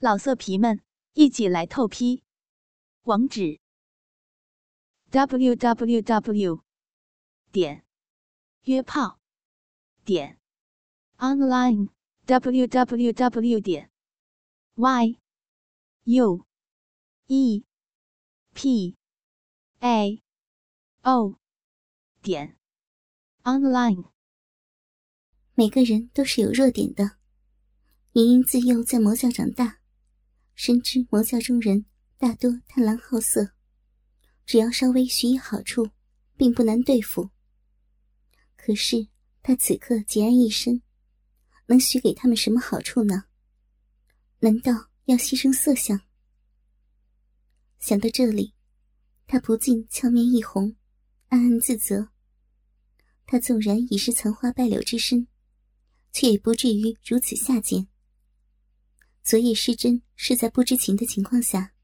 老色皮们，一起来透批！网址：w w w 点约炮点 online w w w 点 y u e p a o 点 online。每个人都是有弱点的。莹莹自幼在魔教长大。深知魔教中人大多贪婪好色，只要稍微许以好处，并不难对付。可是他此刻孑然一身，能许给他们什么好处呢？难道要牺牲色相？想到这里，他不禁俏面一红，暗暗自责。他纵然已是残花败柳之身，却也不至于如此下贱。昨夜失真是在不知情的情况下，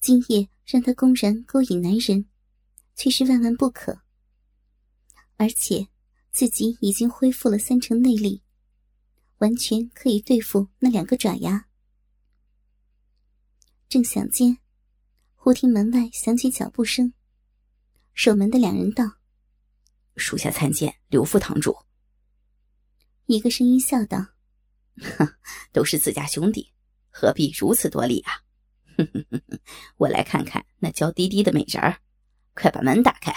今夜让他公然勾引男人，却是万万不可。而且自己已经恢复了三成内力，完全可以对付那两个爪牙。正想间，忽听门外响起脚步声，守门的两人道：“属下参见刘副堂主。”一个声音笑道。哼，都是自家兄弟，何必如此多礼啊？哼哼哼哼，我来看看那娇滴滴的美人儿，快把门打开。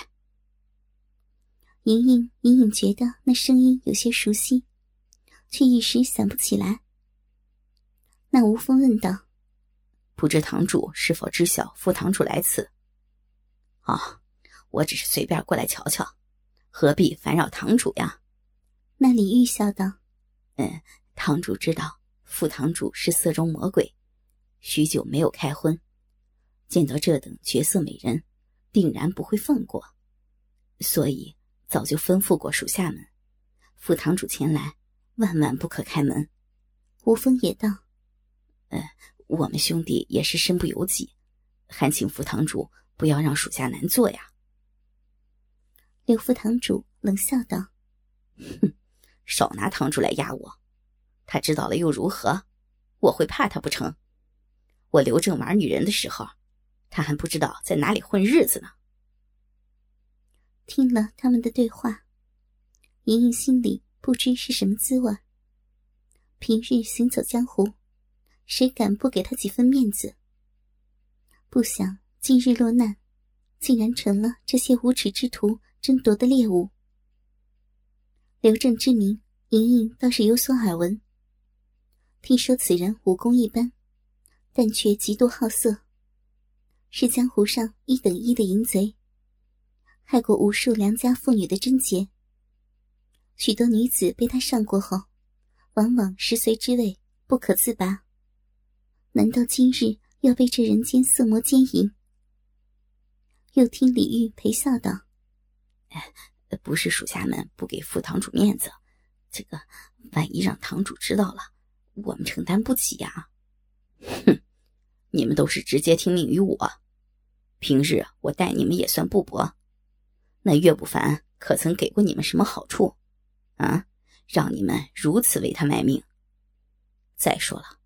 莹莹隐隐觉得那声音有些熟悉，却一时想不起来。那吴峰问道：“不知堂主是否知晓副堂主来此？”“哦，我只是随便过来瞧瞧，何必烦扰堂主呀？”那李玉笑道：“嗯。”堂主知道副堂主是色中魔鬼，许久没有开荤，见到这等绝色美人，定然不会放过，所以早就吩咐过属下们，副堂主前来，万万不可开门。吴峰也道：“呃，我们兄弟也是身不由己，还请副堂主不要让属下难做呀。”刘副堂主冷笑道：“哼，少拿堂主来压我。”他知道了又如何？我会怕他不成？我刘正玩女人的时候，他还不知道在哪里混日子呢。听了他们的对话，莹莹心里不知是什么滋味。平日行走江湖，谁敢不给他几分面子？不想今日落难，竟然成了这些无耻之徒争夺的猎物。刘正之名，莹莹倒是有所耳闻。听说此人武功一般，但却极度好色，是江湖上一等一的淫贼，害过无数良家妇女的贞洁。许多女子被他上过后，往往食髓之味不可自拔。难道今日要被这人间色魔奸淫？又听李玉陪笑道：“不是属下们不给副堂主面子，这个万一让堂主知道了。”我们承担不起呀！哼，你们都是直接听命于我。平日我待你们也算不薄，那岳不凡可曾给过你们什么好处？啊，让你们如此为他卖命？再说了，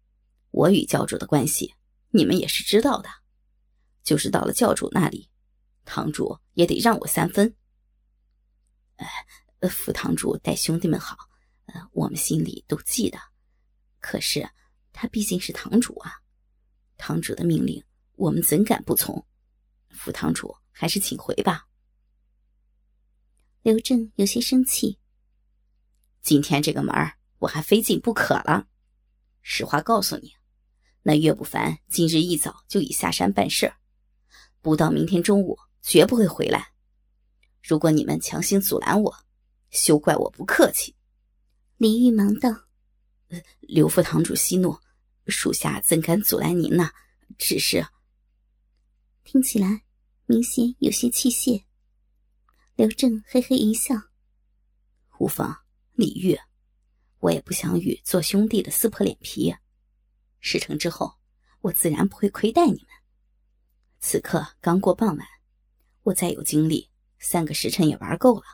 我与教主的关系，你们也是知道的。就是到了教主那里，堂主也得让我三分。呃，副堂主待兄弟们好，呃，我们心里都记得。可是，他毕竟是堂主啊，堂主的命令我们怎敢不从？副堂主还是请回吧。刘正有些生气。今天这个门我还非进不可了。实话告诉你，那岳不凡今日一早就已下山办事不到明天中午绝不会回来。如果你们强行阻拦我，休怪我不客气。李玉忙道。刘副堂主息怒，属下怎敢阻拦您呢？只是听起来明显有些气泄。刘正嘿嘿一笑：“无妨，李玉，我也不想与做兄弟的撕破脸皮。事成之后，我自然不会亏待你们。此刻刚过傍晚，我再有精力，三个时辰也玩够了，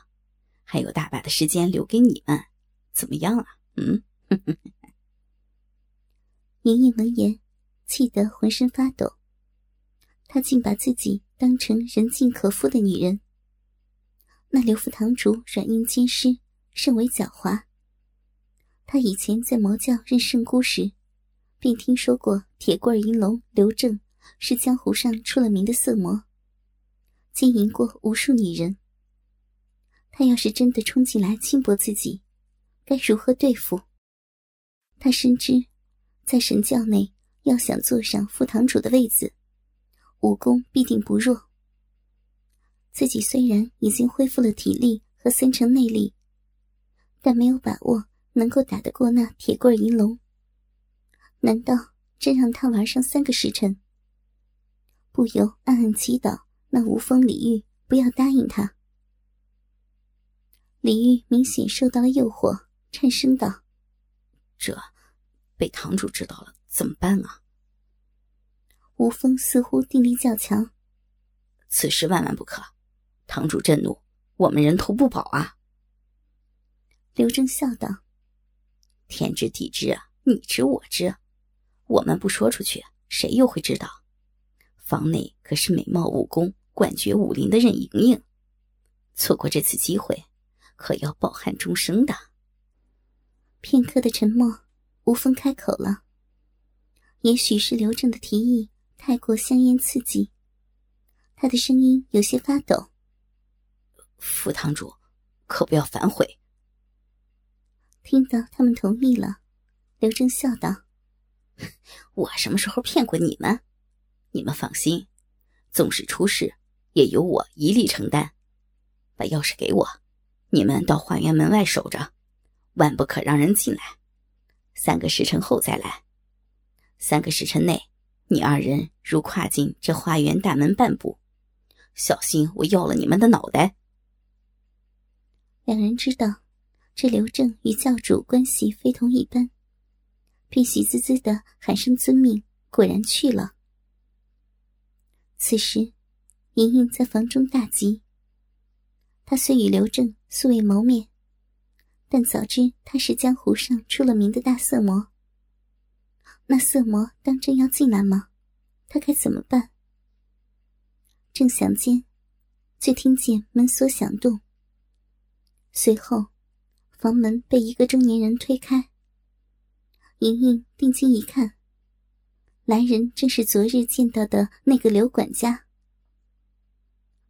还有大把的时间留给你们，怎么样啊？嗯？” 莹莹闻言，气得浑身发抖。她竟把自己当成人尽可夫的女人。那刘副堂主软硬兼施，甚为狡猾。他以前在魔教任圣姑时，便听说过铁棍银龙刘正是江湖上出了名的色魔，经营过无数女人。他要是真的冲进来轻薄自己，该如何对付？他深知，在神教内，要想坐上副堂主的位子，武功必定不弱。自己虽然已经恢复了体力和三成内力，但没有把握能够打得过那铁棍银龙。难道真让他玩上三个时辰？不由暗暗祈祷那无风李玉不要答应他。李玉明显受到了诱惑，颤声道：“这被堂主知道了怎么办啊？”吴风似乎定力较强，此事万万不可。堂主震怒，我们人头不保啊！刘正笑道：“天知地知啊，你知我知，我们不说出去，谁又会知道？房内可是美貌武功冠绝武林的任盈盈，错过这次机会，可要抱憾终生的。”片刻的沉默，吴峰开口了：“也许是刘正的提议太过香烟刺激，他的声音有些发抖。”副堂主，可不要反悔。听到他们同意了，刘正笑道：“我什么时候骗过你们？你们放心，纵使出事，也由我一力承担。把钥匙给我，你们到花园门外守着，万不可让人进来。三个时辰后再来。三个时辰内，你二人如跨进这花园大门半步，小心我要了你们的脑袋。”两人知道，这刘正与教主关系非同一般，便喜滋滋的喊声遵命，果然去了。此时，莹莹在房中大急。她虽与刘正素未谋面，但早知他是江湖上出了名的大色魔。那色魔当真要进来吗？他该怎么办？正想间，却听见门锁响动。随后，房门被一个中年人推开。莹莹定睛一看，来人正是昨日见到的那个刘管家。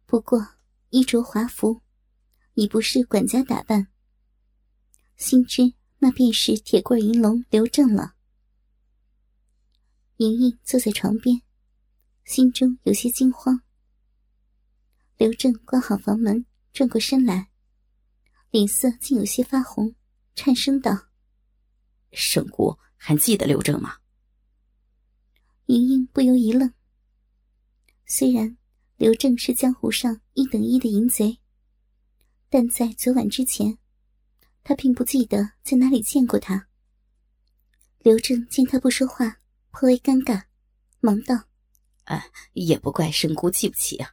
不过衣着华服，已不是管家打扮。心知那便是铁棍银龙刘正了。莹莹坐在床边，心中有些惊慌。刘正关好房门，转过身来。脸色竟有些发红，颤声道：“圣姑还记得刘正吗？”莹莹不由一愣。虽然刘正是江湖上一等一的淫贼，但在昨晚之前，他并不记得在哪里见过他。刘正见他不说话，颇为尴尬，忙道：“啊，也不怪圣姑记不起啊。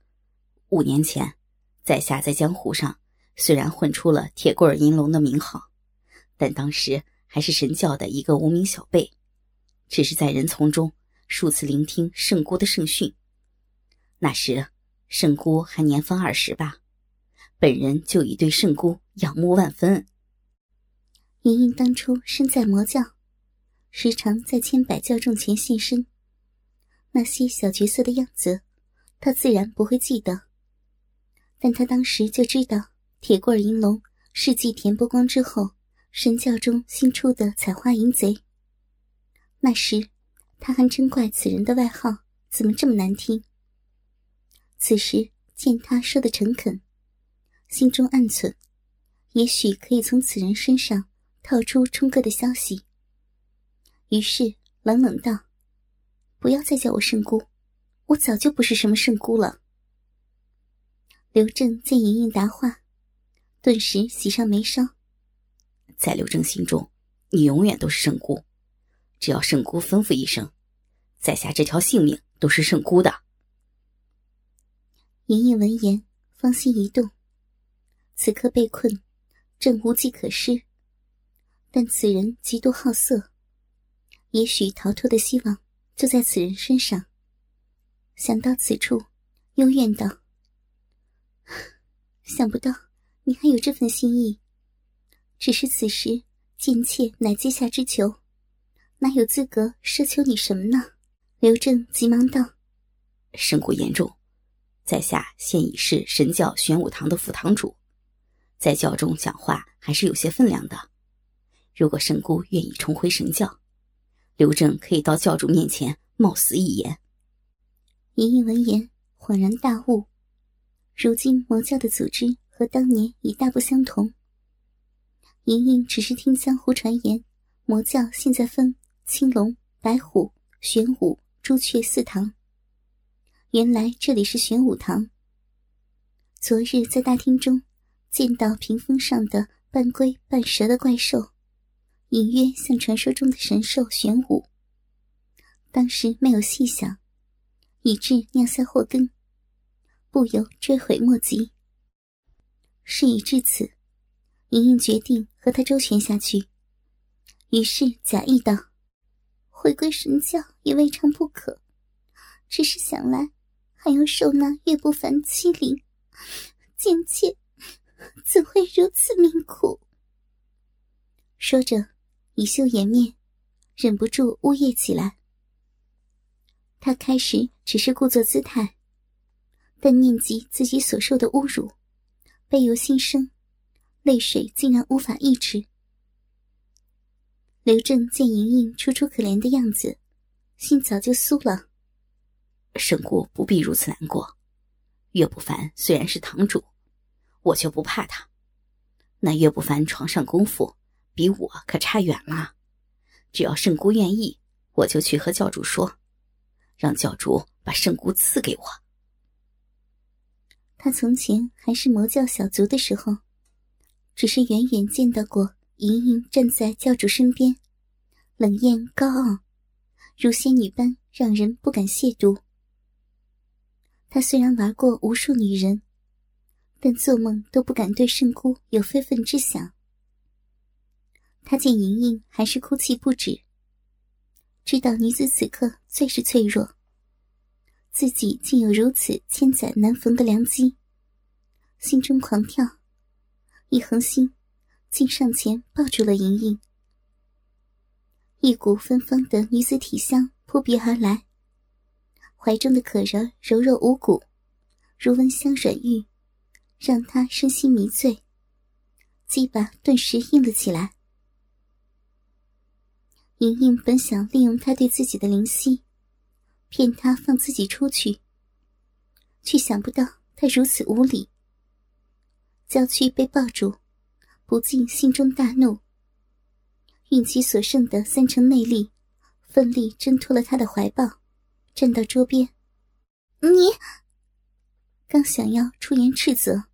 五年前，在下在江湖上。”虽然混出了铁棍银龙的名号，但当时还是神教的一个无名小辈，只是在人丛中数次聆听圣姑的圣训。那时圣姑还年方二十吧，本人就已对圣姑仰慕万分。莹莹当初身在魔教，时常在千百教众前现身，那些小角色的样子，她自然不会记得，但她当时就知道。铁棍银龙是继田伯光之后，神教中新出的采花淫贼。那时，他还真怪此人的外号怎么这么难听。此时见他说的诚恳，心中暗忖，也许可以从此人身上套出冲哥的消息。于是冷冷道：“不要再叫我圣姑，我早就不是什么圣姑了。”刘正见莹莹答话。顿时喜上眉梢，在刘正心中，你永远都是圣姑。只要圣姑吩咐一声，在下这条性命都是圣姑的。莹莹闻言，芳心一动。此刻被困，正无计可施。但此人极度好色，也许逃脱的希望就在此人身上。想到此处，幽怨道：“ 想不到你还有这份心意，只是此时贱妾乃阶下之囚，哪有资格奢求你什么呢？”刘正急忙道：“身故严重，在下现已是神教玄武堂的副堂主，在教中讲话还是有些分量的。如果圣姑愿意重回神教，刘正可以到教主面前冒死一言。”莹莹闻言恍然大悟，如今魔教的组织和当年已大不相同。莹莹只是听江湖传言，魔教现在分青龙、白虎、玄武、朱雀四堂。原来这里是玄武堂。昨日在大厅中见到屏风上的半龟半蛇的怪兽，隐约像传说中的神兽玄武。当时没有细想。以致酿下祸根，不由追悔莫及。事已至此，莹莹决定和他周旋下去，于是假意道：“回归神教也未尝不可，只是想来还要受那岳不凡欺凌，贱妾怎会如此命苦？”说着，以秀颜面，忍不住呜咽起来。他开始只是故作姿态，但念及自己所受的侮辱，悲由心生，泪水竟然无法抑制。刘正见莹莹楚楚可怜的样子，心早就酥了。圣姑不必如此难过，岳不凡虽然是堂主，我就不怕他。那岳不凡床上功夫比我可差远了，只要圣姑愿意，我就去和教主说。让教主把圣姑赐给我。他从前还是魔教小卒的时候，只是远远见到过莹莹站在教主身边，冷艳高傲，如仙女般，让人不敢亵渎。他虽然玩过无数女人，但做梦都不敢对圣姑有非分之想。他见莹莹还是哭泣不止。知道女子此刻最是脆弱，自己竟有如此千载难逢的良机，心中狂跳，一横心，竟上前抱住了莹莹。一股芬芳的女子体香扑鼻而来，怀中的可人柔柔无骨，如温香软玉，让他身心迷醉，鸡巴顿时硬了起来。莹莹本想利用他对自己的灵犀，骗他放自己出去，却想不到他如此无礼。娇躯被抱住，不禁心中大怒，运起所剩的三成内力，奋力挣脱了他的怀抱，站到桌边。你刚想要出言斥责，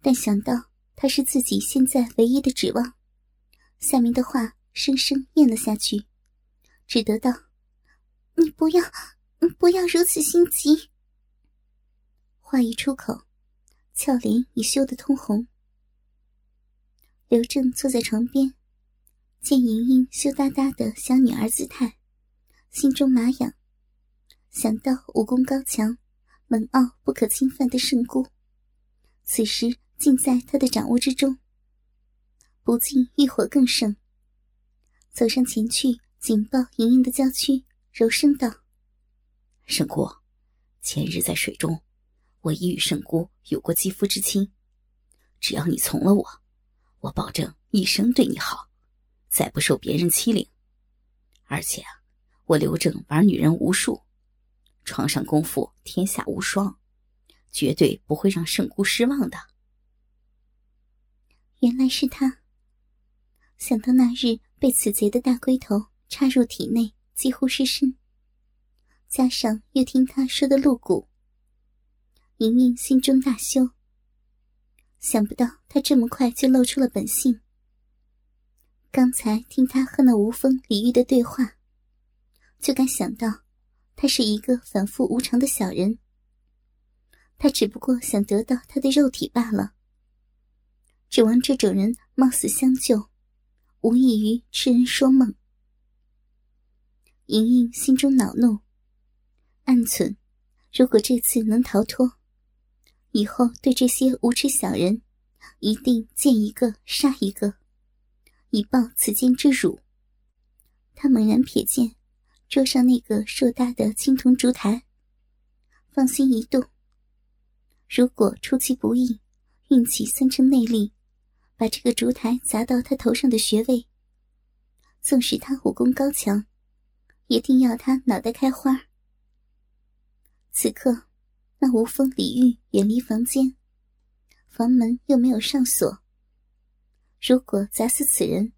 但想到他是自己现在唯一的指望，下面的话。生生咽了下去，只得道：“你不要，不要如此心急。”话一出口，俏脸已羞得通红。刘正坐在床边，见莹莹羞答答的小女儿姿态，心中麻痒，想到武功高强、冷傲不可侵犯的圣姑，此时尽在他的掌握之中，不禁欲火更盛。走上前去，紧抱莹莹的娇躯，柔声道：“圣姑，前日在水中，我已与圣姑有过肌肤之亲。只要你从了我，我保证一生对你好，再不受别人欺凌。而且啊，我刘正玩女人无数，床上功夫天下无双，绝对不会让圣姑失望的。”原来是他。想到那日。被此贼的大龟头插入体内，几乎失身。加上又听他说的露骨，莹莹心中大羞。想不到他这么快就露出了本性。刚才听他和那无风李玉的对话，就敢想到他是一个反复无常的小人。他只不过想得到他的肉体罢了。指望这种人冒死相救。无异于痴人说梦。莹莹心中恼怒，暗忖：如果这次能逃脱，以后对这些无耻小人，一定见一个杀一个，以报此间之辱。他猛然瞥见桌上那个硕大的青铜烛台，芳心一动。如果出其不意，运起三成内力，把这个烛台砸到他头上的穴位，纵使他武功高强。也定要他脑袋开花。此刻，那无风李玉远离房间，房门又没有上锁。如果砸死此人，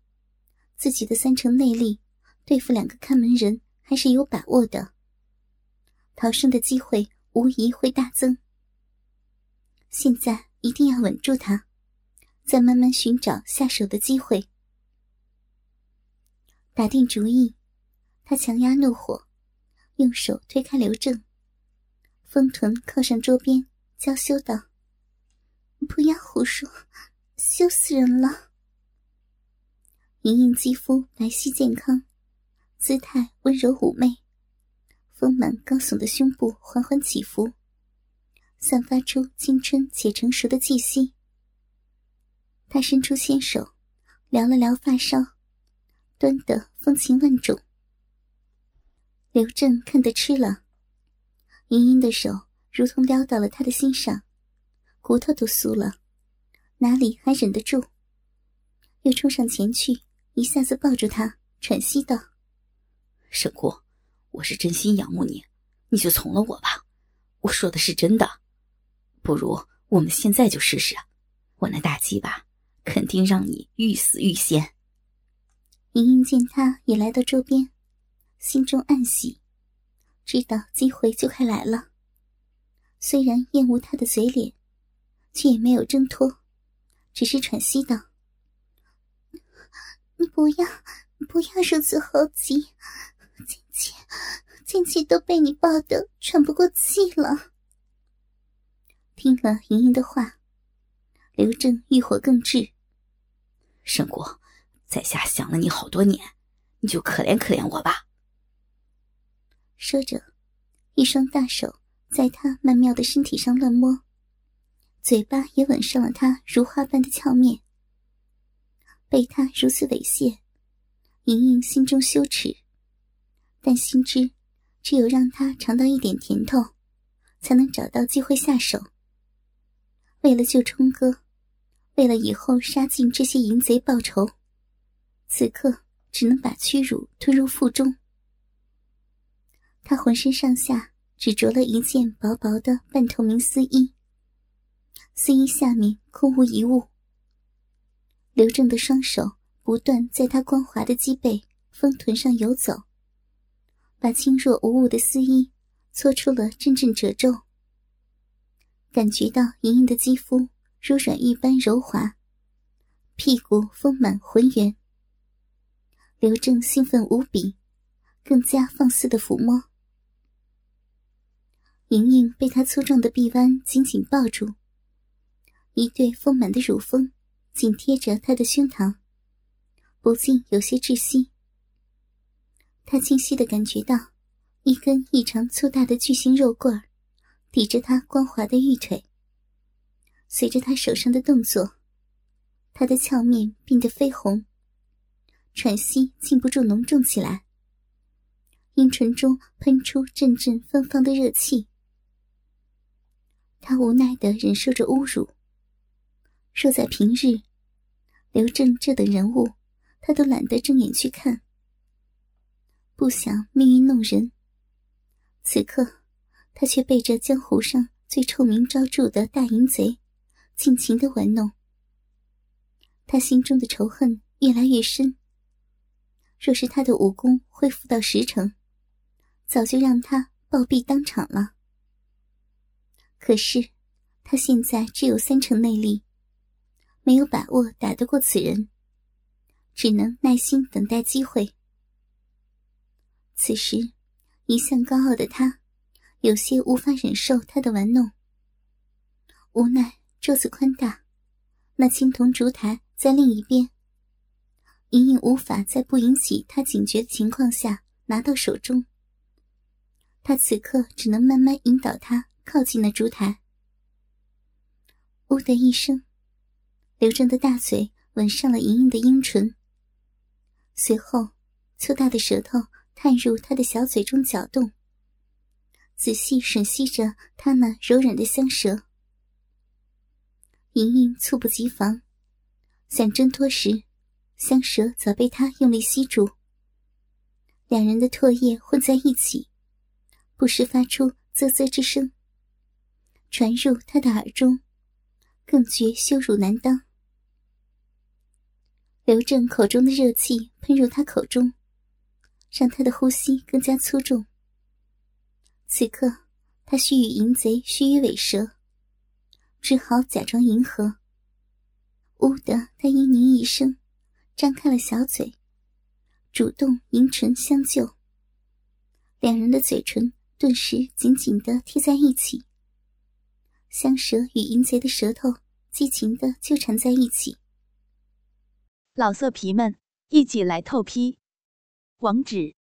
自己的三成内力对付两个看门人还是有把握的，逃生的机会无疑会大增。现在一定要稳住他，再慢慢寻找下手的机会。打定主意。他强压怒火，用手推开刘正，丰臀靠上桌边，娇羞道：“不要胡说，羞死人了。”莹莹肌肤白皙健康，姿态温柔妩媚，丰满高耸的胸部缓缓起伏，散发出青春且成熟的气息。他伸出纤手，撩了撩发梢，端得风情万种。刘正看得吃了，莹莹的手如同撩到了他的心上，骨头都酥了，哪里还忍得住？又冲上前去，一下子抱住他，喘息道：“沈姑，我是真心仰慕你，你就从了我吧。我说的是真的，不如我们现在就试试，我那大鸡巴肯定让你欲死欲仙。”莹莹见他也来到周边。心中暗喜，知道机会就快来了。虽然厌恶他的嘴脸，却也没有挣脱，只是喘息道：“你不要，不要如此猴急，静姐，静姐都被你抱得喘不过气了。”听了莹莹的话，刘正欲火更炽。沈国，在下想了你好多年，你就可怜可怜我吧。说着，一双大手在他曼妙的身体上乱摸，嘴巴也吻上了他如花般的俏面。被他如此猥亵，莹莹心中羞耻，但心知只有让他尝到一点甜头，才能找到机会下手。为了救冲哥，为了以后杀尽这些淫贼报仇，此刻只能把屈辱吞入腹中。他浑身上下只着了一件薄薄的半透明丝衣，丝衣下面空无一物。刘正的双手不断在他光滑的脊背、丰臀上游走，把轻若无物的丝衣搓出了阵阵褶皱。感觉到莹莹的肌肤如软玉般柔滑，屁股丰满浑圆。刘正兴奋无比，更加放肆的抚摸。莹莹被他粗壮的臂弯紧紧抱住，一对丰满的乳峰紧贴着他的胸膛，不禁有些窒息。他清晰的感觉到一根异常粗大的巨型肉棍抵着他光滑的玉腿。随着他手上的动作，他的俏面变得绯红，喘息禁不住浓重起来，阴唇中喷出阵阵芬芳的热气。他无奈的忍受着侮辱。若在平日，刘正这等人物，他都懒得睁眼去看。不想命运弄人，此刻他却被这江湖上最臭名昭著的大淫贼尽情的玩弄。他心中的仇恨越来越深。若是他的武功恢复到十成，早就让他暴毙当场了。可是，他现在只有三成内力，没有把握打得过此人，只能耐心等待机会。此时，一向高傲的他，有些无法忍受他的玩弄。无奈桌子宽大，那青铜烛台在另一边，莹莹无法在不引起他警觉的情况下拿到手中。他此刻只能慢慢引导他靠近那烛台。呜的一声，刘正的大嘴吻上了莹莹的阴唇，随后粗大的舌头探入她的小嘴中搅动，仔细吮吸着她那柔软的香舌。莹莹猝不及防，想挣脱时，香舌早被他用力吸住。两人的唾液混在一起，不时发出啧啧之声，传入他的耳中，更觉羞辱难当。刘正口中的热气喷入他口中，让他的呼吸更加粗重。此刻，他须与淫贼须与尾蛇。只好假装迎合。呜的，他嘤咛一声，张开了小嘴，主动迎唇相救。两人的嘴唇顿时紧紧的贴在一起，香舌与淫贼的舌头激情的纠缠在一起。老色皮们，一起来透批！网址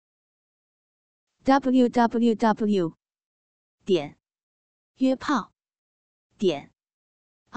：w w w. 点约炮点。